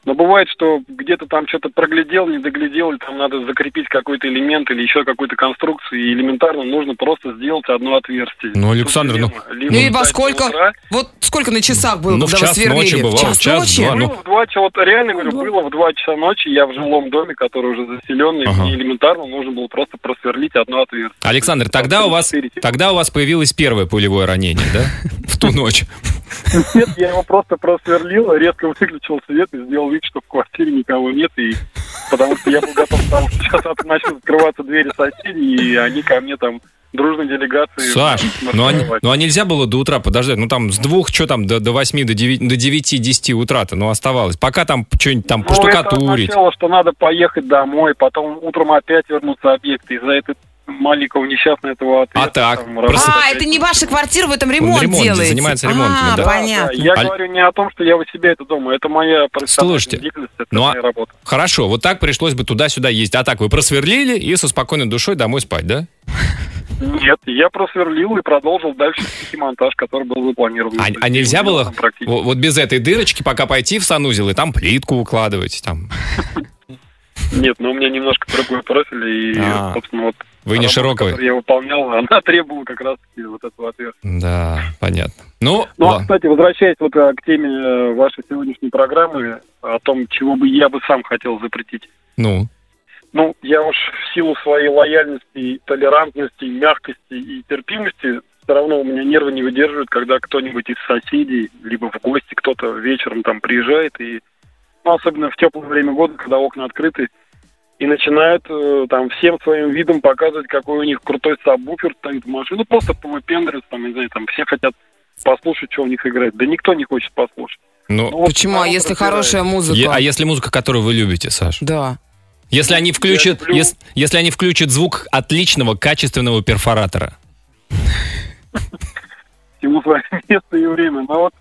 Но бывает, что где-то там что-то проглядел, не доглядел, и там надо закрепить какой-то элемент или еще какую-то конструкцию, и элементарно нужно просто сделать одно отверстие. Ну, Александр, ну- Тут дилемма. Либо Ну и во сколько? утра, Вот сколько на часах было, Ну, в когда час вы сверлили? ночи бывало, в час, в час, ночи? два, ну. было в два часа, вот реально говорю, было в два часа ночи, я в жилом доме, который уже заселенный, Ага. и элементарно нужно было просто просверлить одно отверстие. Александр, тогда у вас, тогда у вас появилось первое пулевое ранение, да? В ту ночь. Нет, я его просто просверлил, резко выключил свет и сделал вид, что в квартире никого нет, и потому что я был готов к тому, что сейчас начнут открываться двери соседей, и они ко мне там дружной делегацией... Саш, ну а, ну а нельзя было до утра подождать? Ну там с двух, что там, до, до 8, до 9, до 9-10 утра-то, ну оставалось. Пока там что-нибудь там Ну, это поштукатурить. означало, что надо поехать домой, потом утром опять вернуться объекты из-за этого маленького несчастного этого ответа. А так, там, просто-. А, это не ваша квартира, вы там ремонт, ремонт, делаете? занимается ремонтом, а, да. понятно. Да, я Аль- говорю не о том, что я у себя это думаю, это моя профессиональная Слушайте, деятельность, это ну а- моя работа. Хорошо, вот так пришлось бы туда-сюда ездить. А так вы просверлили и со спокойной душой домой спать, да? Нет, я просверлил и продолжил дальше монтаж, который был запланирован. А, а нельзя было вот, вот без этой дырочки пока пойти в санузел и там плитку укладывать? Там. Нет, но у меня немножко другой профиль, и, А. собственно, вот Вы не которую я выполнял, она требовала как раз-таки вот этого ответа. Да, понятно. Ну, Ну, а, кстати, возвращаясь вот а, к теме э, вашей сегодняшней программы, о том, чего бы я бы сам хотел запретить. ну, Ну, я уж в силу своей лояльности, толерантности, мягкости и терпимости, все равно у меня нервы не выдерживают, когда кто-нибудь из соседей, либо в гости кто-то вечером там приезжает, и ну, особенно в теплое время года, когда окна открыты, и начинают э, там всем своим видом показывать, какой у них крутой сабвуфер стоит в машине. Ну, просто повыпендриваться, там, не знаю, там все хотят послушать, что у них играет. Да никто не хочет послушать. ну, Ну, вот Почему? А народ если разбирает. хорошая музыка? е- а если музыка, которую вы любите, Саш? Да. Если они включат, люблю- ес- если они включат звук отличного, качественного перфоратора. всему свое место и время. Но вот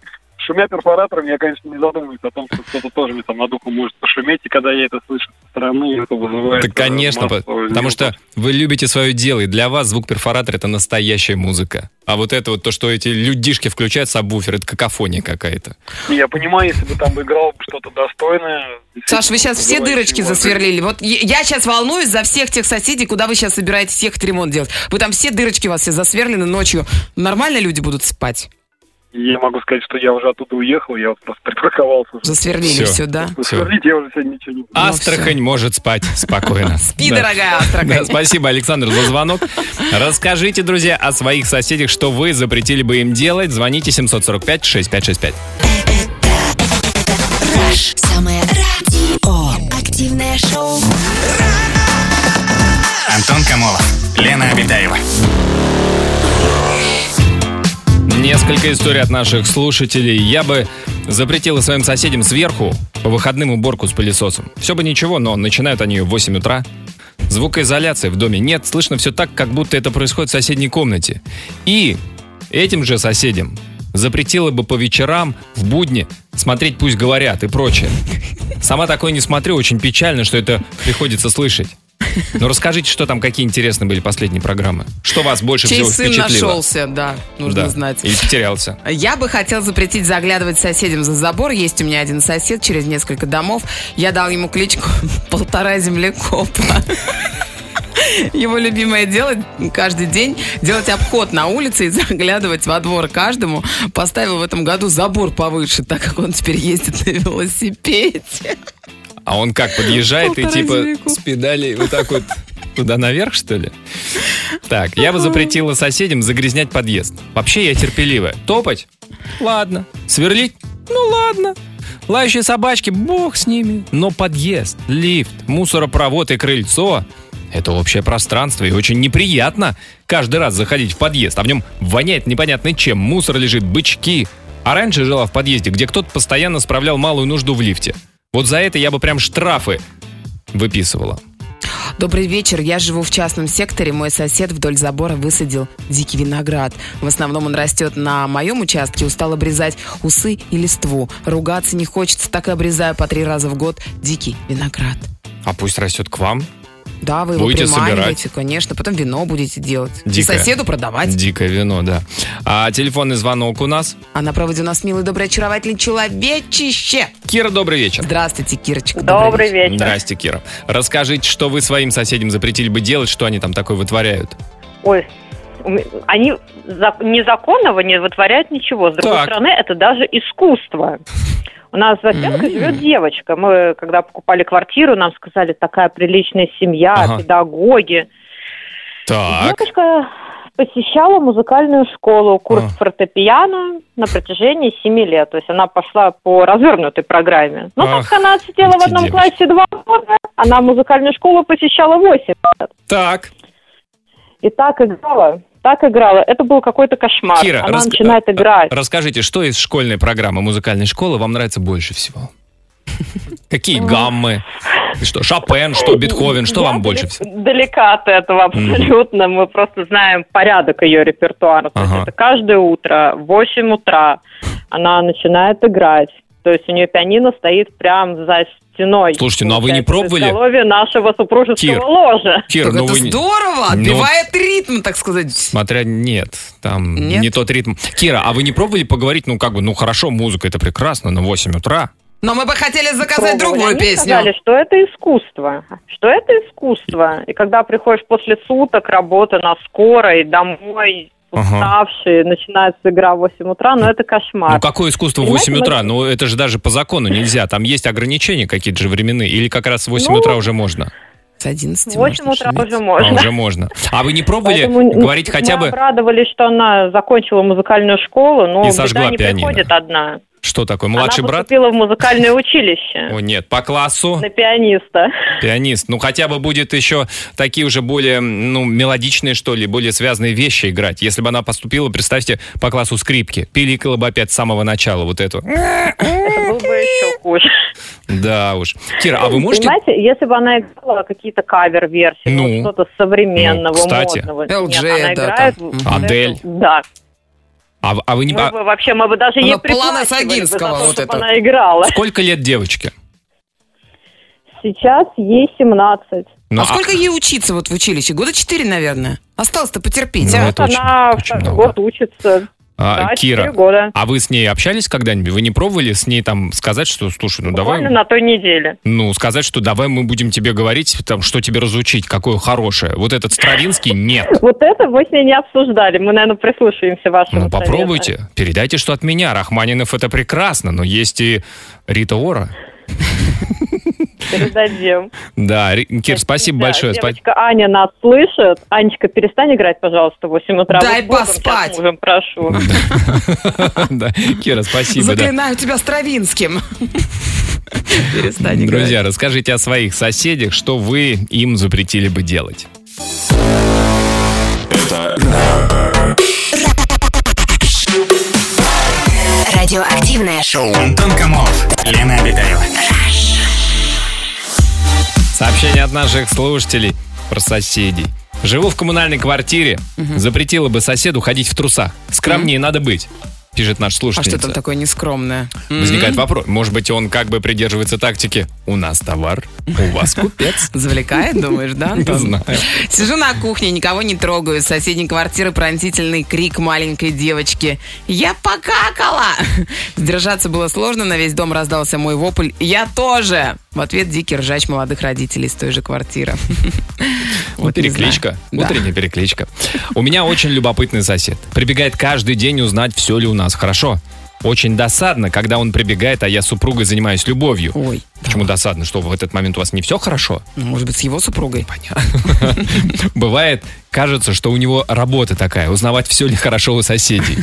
шумя перфоратором, я, конечно, не задумываюсь о том, что кто-то тоже мне там над ухом может пошуметь, и когда я это слышу со стороны, это вызывает... Конечно, э, массу потому что вы любите свое дело, и для вас звук перфоратора это настоящая музыка. А вот это вот то, что эти людишки включают сабвуфер, это какофония какая-то. Я понимаю, если бы там играл что-то достойное... Саш, вы сейчас все дырочки засверлили. Вот я- я сейчас волнуюсь за всех тех соседей, куда вы сейчас собираетесь ехать ремонт делать. Вы там все дырочки у вас все засверлены ночью. Нормально люди будут спать? Я могу сказать, что я уже оттуда уехал, я вот просто припарковался. Засверлили Всё. все, да? Всё. Сверлить я уже сегодня ничего не буду. Астрахань может спать спокойно. Спи, дорогая Астрахань. Спасибо, Александр, за звонок. Расскажите, друзья, о своих соседях, что вы запретили бы им делать. Звоните 745-6565. Rush. Самое радио. Активное шоу. Антон Камолов, Лена Обитаева. Несколько историй от наших слушателей. Я бы запретила своим соседям сверху по выходным уборку с пылесосом. Все бы ничего, но начинают они в 8 утра. Звукоизоляции в доме нет, слышно все так, как будто это происходит в соседней комнате. И этим же соседям запретила бы по вечерам, в будни, смотреть «Пусть говорят» и прочее. Сама такое не смотрю, очень печально, что это приходится слышать. Но расскажите, что там, какие интересные были последние программы. Что вас больше Чей всего сын впечатлило? нашелся, да, нужно Да. знать. Или потерялся. Я бы хотел запретить заглядывать соседям за забор. Есть у меня один сосед через несколько домов. Я дал ему кличку «Полтора землекопа». Его любимое дело каждый день делать обход на улице и заглядывать во двор каждому. Поставил в этом году забор повыше, так как он теперь ездит на велосипеде. А он как, подъезжает и типа земляку. с педалей вот так вот туда наверх, что ли? Так, я бы запретила соседям загрязнять подъезд. Вообще я терпеливая. Топать? Ладно. Сверлить? Ну ладно. Лающие собачки, бог с ними. Но подъезд, лифт, мусоропровод и крыльцо – это общее пространство и очень неприятно каждый раз заходить в подъезд, а в нем воняет непонятно чем, мусор лежит, бычки. А раньше жила в подъезде, где кто-то постоянно справлял малую нужду в лифте. Вот за это я бы прям штрафы выписывала. Добрый вечер. Я живу в частном секторе. Мой сосед вдоль забора высадил дикий виноград. В основном он растет на моем участке. Устал обрезать усы и листву. Ругаться не хочется, так и обрезаю по три раза в год дикий виноград. А пусть растет к вам. Да, вы его Будете приманиваете, конечно. Потом вино будете делать. И Дикое. соседу продавать. Дикое вино, да. А телефонный звонок у нас. А на проводе у нас милый, добрый, очаровательный человечище. Кира, добрый вечер. Здравствуйте, Кирочка. Добрый вечер. Здрасте, Кира. Расскажите, что вы своим соседям запретили бы делать, что они там такое вытворяют? Ой, они за- незаконного не вытворяют ничего. С другой Так. стороны, это даже искусство. У нас за стенкой М. живет девочка. Мы, когда покупали квартиру, нам сказали, такая приличная семья, Ага. педагоги. Так. Девочка посещала музыкальную школу, курс А. фортепиано на протяжении семи лет. То есть она пошла по развернутой программе. Но Ах, так как она отсидела в одном девочки. классе два года, она музыкальную школу посещала восемь лет. Так. И так играла, так играла. Это был какой-то кошмар. Кира, она рас- начинает э, играть. Расскажите, что из школьной программы музыкальной школы вам нравится больше всего? Какие гаммы? Что, Шопен, что, Бетховен, что Я вам больше всего? Далека от этого абсолютно. Мы просто знаем порядок ее репертуара. То есть это каждое утро в 8 утра она начинает играть. То есть у нее пианино стоит прям за стеной. Слушайте, ну а вы не в пробовали? изголовье нашего супружеского Кир. ложа. Так ну это вы... здорово, Ну- отбивает ритм, так сказать. Смотря нет, там Нет? не тот ритм. Кира, а вы не пробовали поговорить, ну как бы, ну хорошо, музыка это прекрасно, на 8 утра. Но мы бы хотели заказать Пробовали. другую Они песню. сказали, что это искусство. Что это искусство. И когда приходишь после суток работы на скорой, домой, Ага. уставший, начинается игра в 8 утра, но это кошмар. Ну какое искусство в Понимаете, 8 утра? мы- Ну это же даже по закону нельзя, там есть ограничения какие-то же временные, или как раз в 8 Ну, утра уже можно? С 11 В 8 можно утра шуметь. уже А, можно. уже можно. А вы не пробовали Поэтому говорить мы хотя бы, обрадовались, что она закончила музыкальную школу, но И беда сожгла не пианино. приходит одна. Что такое, младший она брат? поступила в музыкальное училище О нет, по классу на пианиста. пианист. Ну хотя бы будет еще такие уже более, ну, мелодичные, что ли, более связанные вещи играть. Если бы она поступила, представьте, по классу скрипки. Пиликала бы опять с самого начала вот эту. Это было бы еще хуже. Да уж. Кира, а вы можете... Понимаете, если бы она играла какие-то кавер-версии, Ну, вот что-то современного, ну, кстати. модного. LG, Нет, она да, играет... там. Адель. Да. А, а вы не... Мы а бы вообще, мы бы даже Ну, ей плана бы за Сагинского то, вот чтобы это. она играла. сколько лет девочке? Сейчас ей 17. Ну, а сколько ей учиться вот в училище? Года четыре, наверное. Осталось-то потерпеть, Ну, а? это очень- она очень много. год учится. А, да, Кира, 4 года. а вы с ней общались когда-нибудь? Вы не пробовали с ней там сказать, что, слушай, ну давай... Буквально на той неделе. Ну, сказать, что давай мы будем тебе говорить, там, что тебе разучить, какое хорошее. Вот этот Стравинский нет. Вот это мы с ней не обсуждали. Мы, наверное, прислушаемся вашему Ну, попробуйте. Передайте, что от меня. Рахманинов это прекрасно, но есть и Рита Ора. Передадим. Да, Кир, спасибо Да, большое. Девочка Аня нас слышит. Анечка, перестань играть, пожалуйста, в 8 утра. Дай Вот Богом поспать. мужем прошу. Да, Кира, спасибо. Заклинаю тебя Стравинским. Перестань играть. Друзья, расскажите о своих соседях, что вы им запретили бы делать. Радиоактивное шоу. Антон Камолов, Лена Обитаева. Сообщение от наших слушателей про соседей. Живу в коммунальной квартире. Запретила бы соседу ходить в трусах. Скромнее надо быть, пишет наш А слушатель. что там такое нескромное? Возникает вопрос. Может быть, он как бы придерживается тактики «У нас товар, у вас купец». Завлекает, думаешь, да, Не знаю. Сижу на кухне, никого не трогаю. С соседней квартиры пронзительный крик маленькой девочки. «Я покакала!» Сдержаться было сложно, на весь дом раздался мой вопль. «Я тоже!» В ответ дикий ржач молодых родителей с той же квартиры. Вот перекличка. Утренняя перекличка. У меня очень любопытный сосед. Прибегает каждый день узнать, все ли у нас хорошо. Очень досадно, когда он прибегает, а я супругой занимаюсь любовью. Ой, Почему досадно? Что в этот момент у вас не все хорошо? ну, может быть, с его супругой? Бывает, кажется, что у него работа такая, узнавать, все ли хорошо у соседей.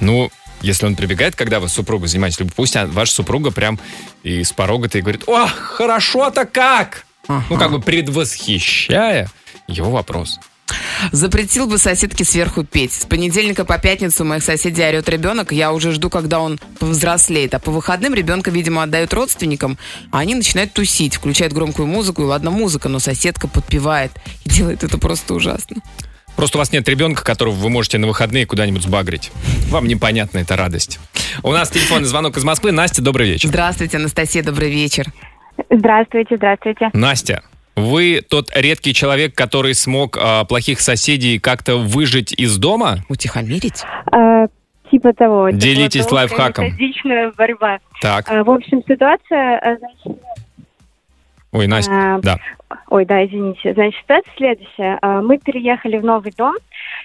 Ну, если он прибегает, когда вы супругой занимаетесь любовью, пусть а, ваша супруга прям и с порога-то и говорит, о, хорошо-то как? Ну, как бы предвосхищая его вопрос. Запретил бы соседке сверху петь. С понедельника по пятницу у моих соседей орет ребенок. Я уже жду, когда он повзрослеет. А по выходным ребенка, видимо, отдают родственникам, а они начинают тусить, включают громкую музыку. И ладно, музыка, но соседка подпевает. И делает это просто ужасно. Просто у вас нет ребенка, которого вы можете на выходные куда-нибудь сбагрить. Вам непонятна эта радость. У нас телефонный звонок из Москвы. Настя, добрый вечер. Здравствуйте, Анастасия, добрый вечер. Здравствуйте, здравствуйте. Настя, вы тот редкий человек, который смог а, плохих соседей как-то выжить из дома? Утихомирить? А, типа того. это Делитесь была долгая, лайфхаком. борьба. Так. А, в общем, ситуация... значит, Ой, Настя, а, да. Ой, да, извините. Значит, ситуация следующая. А, Мы переехали в новый дом,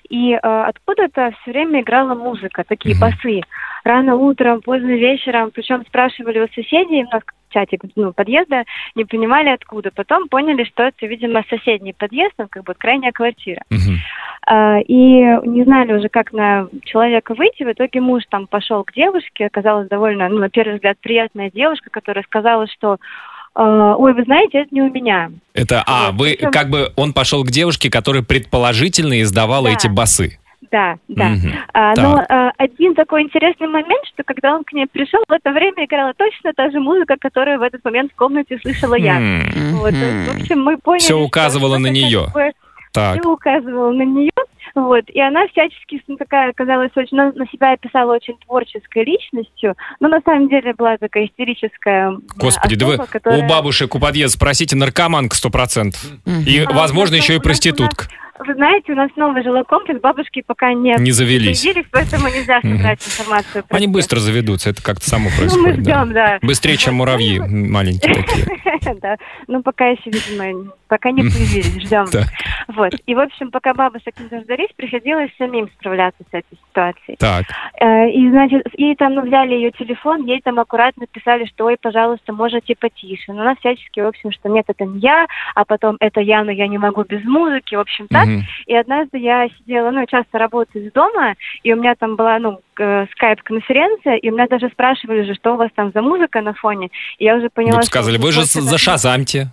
и а, откуда-то все время играла музыка, такие Мгм. басы. Рано утром, поздно вечером. Причем спрашивали у соседей, у нас чатик ну, подъезда, не понимали откуда. Потом поняли, что это, видимо, соседний подъезд, ну, как бы крайняя квартира. А, И не знали уже, как на человека выйти. В итоге муж там пошел к девушке. Оказалась довольно, ну, на первый взгляд, приятная девушка, которая сказала, что ой, вы знаете, это не у меня. Это, а, Вот, вы, причем- как бы, он пошел к девушке, которая предположительно издавала Да. эти басы. Да, да. Мгм. А, но Так. а, один такой интересный момент, что когда он к ней пришел, в это время играла точно та же музыка, которую в этот момент в комнате слышала я. М, Вот, в общем, мы поняли, что указывало на что-то неё. как бы Так. всё указывало на нее, вот, и она всячески ну, такая оказалась очень, на, на себя описала очень творческой личностью, но на самом деле была такая истерическая Господи, да вы особа, которая- у бабушек у подъезда спросите, наркоманка сто процентов. И, А, возможно, еще и нас- проститутка. Вы знаете, у нас новый жилой комплекс, бабушки пока не, Не завелись. появились, поэтому нельзя собрать информацию. про Они быстро заведутся, это как-то само Ну, мы происходит. да. ждем, да. Быстрее, чем муравьи м, маленькие такие. Да, ну пока еще, видимо, пока не появились, ждем. Вот. И, в общем, пока бабушек не дождались, приходилось самим справляться с этой ситуацией. Так. Э, И, значит, ей там, ну, взяли ее телефон, ей там аккуратно писали, что, ой, пожалуйста, можете потише. Но она всячески, в общем, что нет, это не я, а потом это я, но я не могу без музыки, в общем, так. Мгм. И однажды я сидела, ну, часто работаю из дома, и у меня там была, ну, э, скайп-конференция, и у меня даже спрашивали же, что у вас там за музыка на фоне. И я уже поняла, что сказали, вот вы же просто за Шазамте.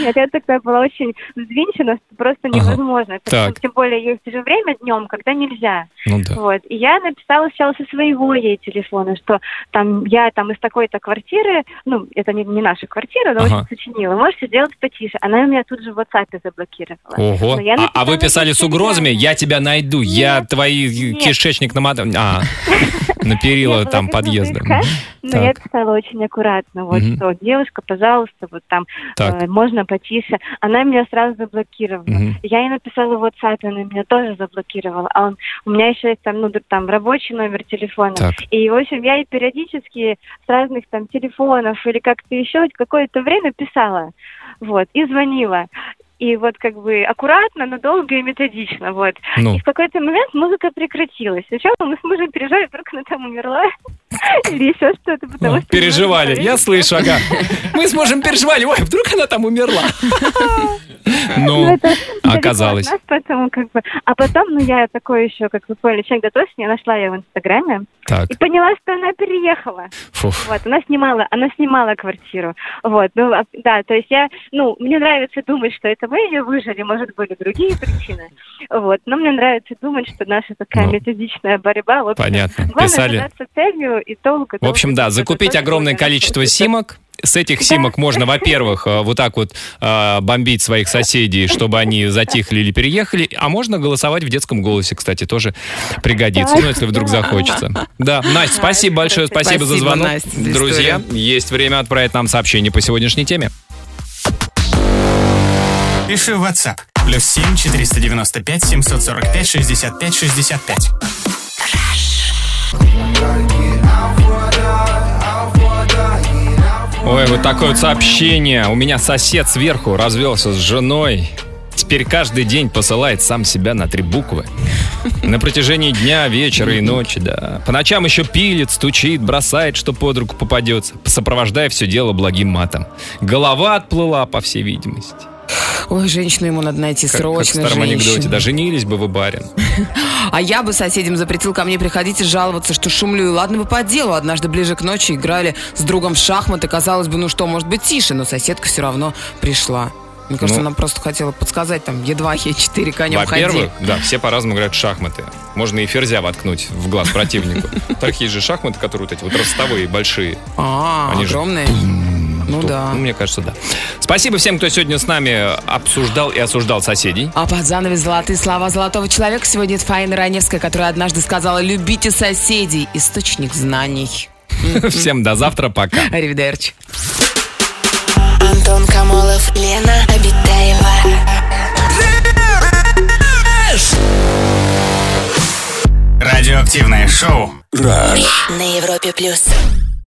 Нет, я тогда была очень взвинчена, что просто Ага. невозможно. Так. Тем более есть же время днем, когда нельзя. Ну да. Вот. И я написала сначала со своего ей телефона, что там я там из такой-то квартиры, ну, это не, не наша квартира, но Ага. очень сочинила. Можете сделать потише. Она меня тут же в WhatsApp заблокировала. Ого. А, а вы писали с угрозами? Я тебя найду, я Нет. кишечник намотаю. А, на перила Я там была подъезда. безумно искать, Но я писала очень аккуратно, вот что, девушка, пожалуйста, вот там э, можно потише. Она меня сразу заблокировала. Я ей написала в WhatsApp, она меня тоже заблокировала. А он, у меня еще есть там, ну, там рабочий номер телефона. И, в общем, я ей периодически с разных там телефонов или как-то еще какое-то время писала. Вот, и звонила. И вот как бы аккуратно, но долго и методично, вот. Ну. И в какой-то момент музыка прекратилась. Сначала мы с мужем переживали, вдруг она там умерла или еще что-то, потому Ну, что... Переживали. Я слышу, ага. Мы с мужем переживали. Ой, вдруг она там умерла. Ну, далеко оказалось. нас, поэтому как бы... А потом, ну, я такой еще, как вы поняли, человек дотошный, я нашла ее в Инстаграме Так. и поняла, что она переехала. Фуф. Вот, она снимала, она снимала квартиру. Вот, ну, а, да, то есть я, ну, мне нравится думать, что это мы ее выжили, может, были другие причины. Вот, но мне нравится думать, что наша такая Ну, методичная борьба. В общем, понятно. Главное Писали. целью и долго. В общем, да, закупить огромное количество симок. С этих симок можно, во-первых, э, вот так вот э, бомбить своих соседей, чтобы они затихли или переехали, а можно голосовать в детском голосе, кстати, тоже пригодится, ну, если вдруг захочется. Да, Настя, спасибо большое, спасибо за Спасибо, звонок. Настя, за Друзья, есть время отправить нам сообщение по сегодняшней теме. Пиши в WhatsApp. Плюс 7 495 745 65 65. Ой, вот такое вот сообщение. У меня сосед сверху развелся с женой. Теперь каждый день посылает сам себя на три буквы. На протяжении дня, вечера и ночи, да. По ночам еще пилит, стучит, бросает, что под руку попадется, сопровождая все дело благим матом. Голова отплыла, по всей видимости. Ой, женщину ему надо найти Как, как в срочно. старом женщину. анекдоте. Да женились бы вы, барин. А я бы соседям запретил ко мне приходить и жаловаться, что шумлю. И ладно бы по делу. Однажды ближе к ночи играли с другом в шахматы. Казалось бы, ну что, может быть, тише, но соседка все равно пришла. Мне кажется, Ну. она просто хотела подсказать там Е2, Е4, конем ходи. Во-первых, да, все по-разному играют в шахматы. Можно и ферзя воткнуть в глаз противнику. Так есть же шахматы, которые вот эти вот ростовые, большие. А, огромные. Ну Тут, да. Ну, мне кажется, да. Спасибо всем, кто сегодня с нами обсуждал и осуждал соседей. А под занавес золотые слова золотого человека сегодня это Фаина Раневская, которая однажды сказала «Любите соседей, источник знаний». Всем до завтра, пока. Аривидерчи. Антон Камолов, Лена Обитаева. Радиоактивное шоу. Раш. На Европе плюс.